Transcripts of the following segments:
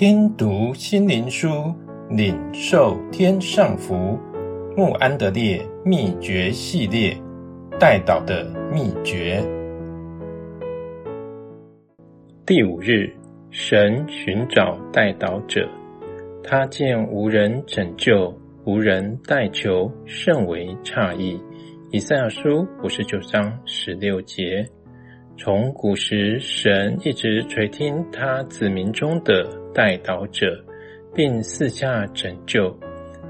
听读心灵书，领受天上福。穆安德烈秘诀系列，代祷的秘诀。第五日，神寻找代祷者，他见无人拯救，无人代求，甚为诧异。以赛亚书五十九章十六节。从古时，神一直垂听他子民中的代祷者，并四下拯救。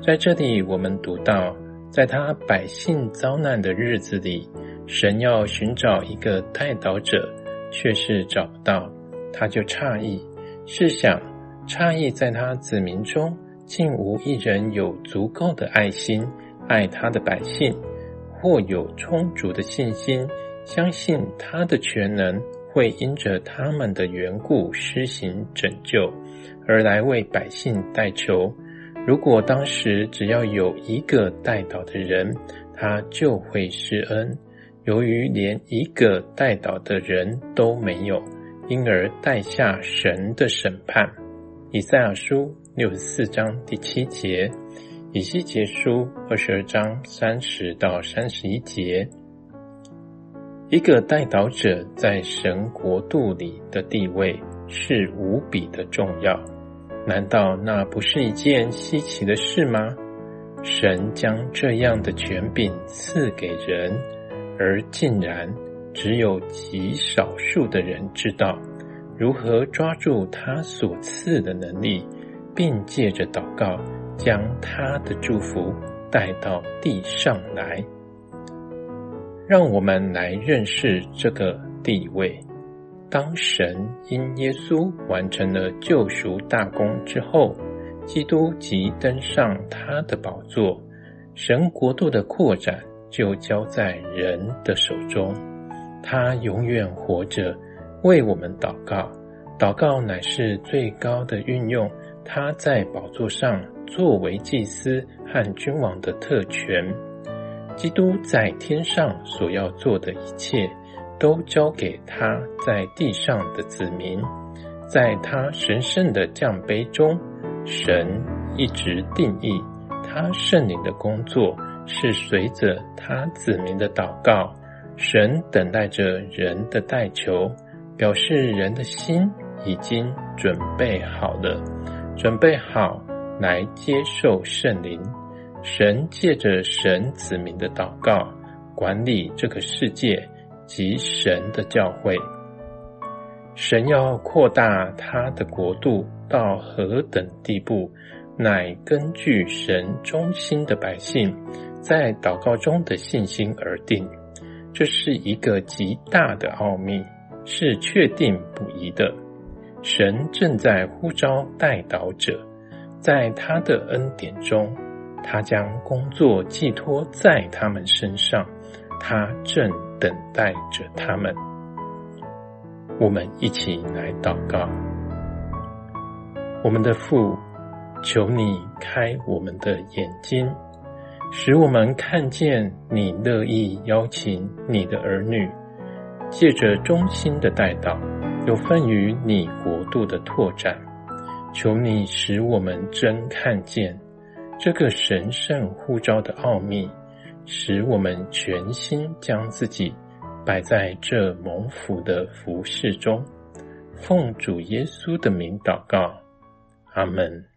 在这里，我们读到，在他百姓遭难的日子里，神要寻找一个代祷者，却是找不到，他就诧异。试想，诧异在他子民中，竟无一人有足够的爱心爱他的百姓，或有充足的信心。相信他的全能会因着他们的缘故施行拯救，而来为百姓代求。如果当时只要有一个代祷的人，他就会施恩。由于连一个代祷的人都没有，因而带下神的审判。以赛亚书六十四章第七节，以西结书二十二章三十到三十一节。一个代祷者在神国度里的地位是无比的重要，难道那不是一件稀奇的事吗？神将这样的权柄赐给人，而竟然只有极少数的人知道如何抓住他所赐的能力，并借着祷告将他的祝福带到地上来。让我们来认识这个地位。当神因耶稣完成了救赎大功之后，基督即登上他的宝座，神国度的扩展就交在人的手中。他永远活着，为我们祷告。祷告乃是最高的运用他在宝座上作为祭司和君王的特权。基督在天上所要做的一切，都交给他在地上的子民。在他神圣的降杯中，神一直定义他圣灵的工作是随着他子民的祷告。神等待着人的代求，表示人的心已经准备好了，准备好来接受圣灵。神借着神子民的祷告，管理这个世界及神的教会。神要扩大他的国度到何等地步，乃根据神忠心的百姓在祷告中的信心而定。这是一个极大的奥秘，是确定不疑的。神正在呼召代祷者，在他的恩典中。他将工作寄托在他们身上，他正等待着他们。我们一起来祷告：我们的父，求你开我们的眼睛，使我们看见你乐意邀请你的儿女，借着忠心的带导，有份于你国度的拓展。求你使我们真看见。这个神圣护照的奥秘，使我们全心将自己摆在这蒙福的服饰中。奉主耶稣的名祷告，阿门。